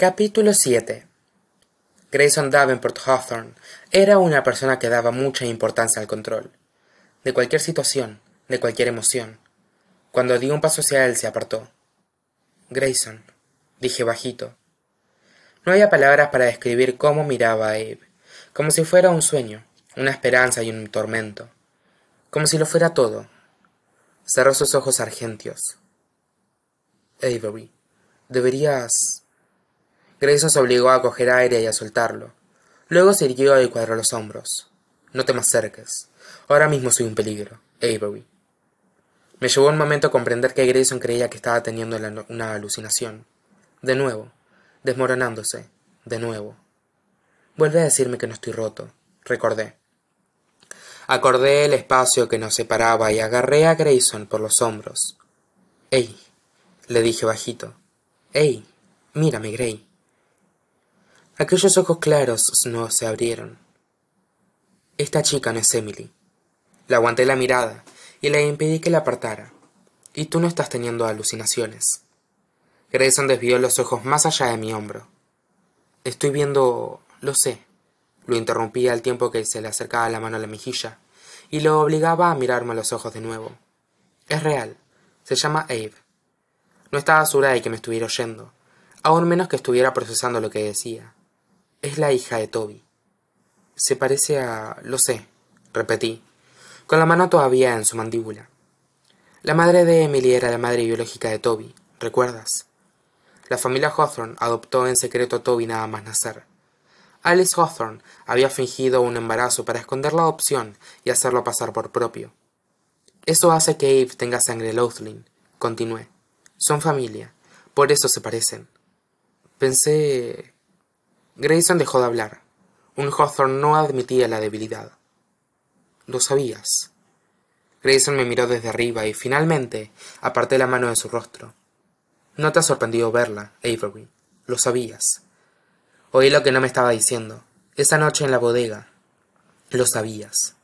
Capítulo 7 Grayson Davenport Hawthorne era una persona que daba mucha importancia al control. De cualquier situación, de cualquier emoción. Cuando dio un paso hacia él, se apartó. Grayson, dije bajito. No había palabras para describir cómo miraba a Abe, como si fuera un sueño, una esperanza y un tormento, como si lo fuera todo. Cerró sus ojos argentios. Avery, deberías. Grayson se obligó a coger aire y a soltarlo. Luego se irguió y cuadró los hombros. No te me acerques. Ahora mismo soy un peligro, Avery. Me llevó un momento a comprender que Grayson creía que estaba teniendo una alucinación. De nuevo, desmoronándose, de nuevo. Vuelve a decirme que no estoy roto, recordé. Acordé el espacio que nos separaba y agarré a Grayson por los hombros. ¡Ey! le dije bajito. ¡Ey! Mírame, Gray. Aquellos ojos claros no se abrieron. Esta chica no es Emily. Le aguanté la mirada y le impedí que la apartara. Y tú no estás teniendo alucinaciones. Grayson desvió los ojos más allá de mi hombro. Estoy viendo. lo sé. Lo interrumpía al tiempo que se le acercaba la mano a la mejilla, y lo obligaba a mirarme a los ojos de nuevo. Es real. Se llama Abe. No estaba segura de que me estuviera oyendo, aún menos que estuviera procesando lo que decía. Es la hija de Toby. Se parece a. lo sé, repetí, con la mano todavía en su mandíbula. La madre de Emily era la madre biológica de Toby, ¿recuerdas? La familia Hawthorne adoptó en secreto a Toby nada más nacer. Alice Hawthorne había fingido un embarazo para esconder la adopción y hacerlo pasar por propio. Eso hace que Abe tenga sangre Lothling, continué. Son familia, por eso se parecen. Pensé. Grayson dejó de hablar. Un Hawthorne no admitía la debilidad. Lo sabías. Grayson me miró desde arriba y finalmente aparté la mano de su rostro. No te ha sorprendido verla, Avery. Lo sabías. Oí lo que no me estaba diciendo. Esa noche en la bodega. Lo sabías.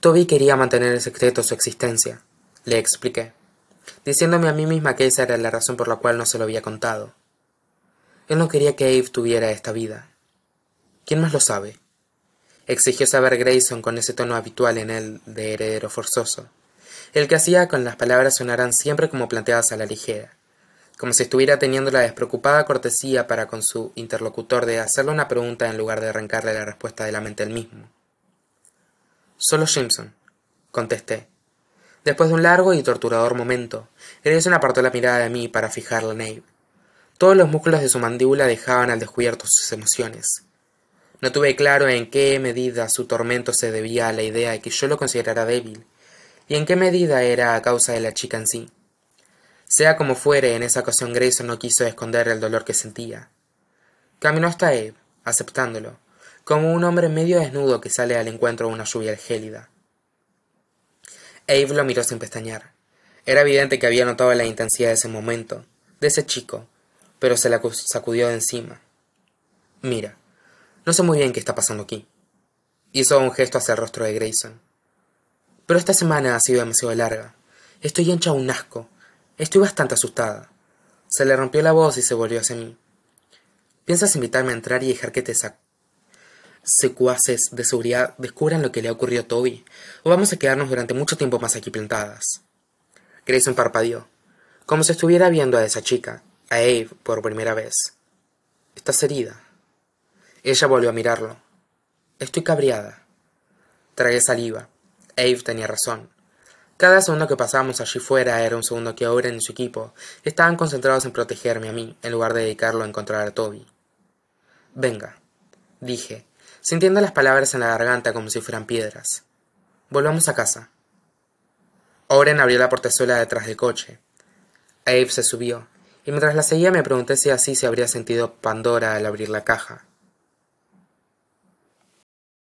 Toby quería mantener en secreto su existencia, le expliqué, diciéndome a mí misma que esa era la razón por la cual no se lo había contado. Él no quería que Abe tuviera esta vida. ¿Quién más lo sabe? exigió saber Grayson con ese tono habitual en él de heredero forzoso, el que hacía con las palabras sonaran siempre como planteadas a la ligera, como si estuviera teniendo la despreocupada cortesía para con su interlocutor de hacerle una pregunta en lugar de arrancarle la respuesta de la mente él mismo. Solo Simpson, contesté. Después de un largo y torturador momento, Grayson apartó la mirada de mí para fijarla en Abe. Todos los músculos de su mandíbula dejaban al descubierto sus emociones, no tuve claro en qué medida su tormento se debía a la idea de que yo lo considerara débil, y en qué medida era a causa de la chica en sí. Sea como fuere, en esa ocasión Grayson no quiso esconder el dolor que sentía. Caminó hasta Abe, aceptándolo, como un hombre medio desnudo que sale al encuentro de una lluvia gélida. Abe lo miró sin pestañear. Era evidente que había notado la intensidad de ese momento, de ese chico, pero se la sacudió de encima. Mira, no sé muy bien qué está pasando aquí. Hizo un gesto hacia el rostro de Grayson. Pero esta semana ha sido demasiado larga. Estoy hecha un asco. Estoy bastante asustada. Se le rompió la voz y se volvió hacia mí. ¿Piensas invitarme a entrar y dejar que te secuaces de seguridad descubran lo que le ha ocurrido a Toby? ¿O vamos a quedarnos durante mucho tiempo más aquí plantadas? Grayson parpadeó, como si estuviera viendo a esa chica, a Eve, por primera vez. Estás herida. Ella volvió a mirarlo. Estoy cabreada. Tragué saliva. Ave tenía razón. Cada segundo que pasábamos allí fuera era un segundo que ahora en su equipo estaban concentrados en protegerme a mí, en lugar de dedicarlo a encontrar a Toby. Venga, dije, sintiendo las palabras en la garganta como si fueran piedras. Volvamos a casa. Oren abrió la portezuela detrás del coche. Abe se subió, y mientras la seguía me pregunté si así se habría sentido Pandora al abrir la caja.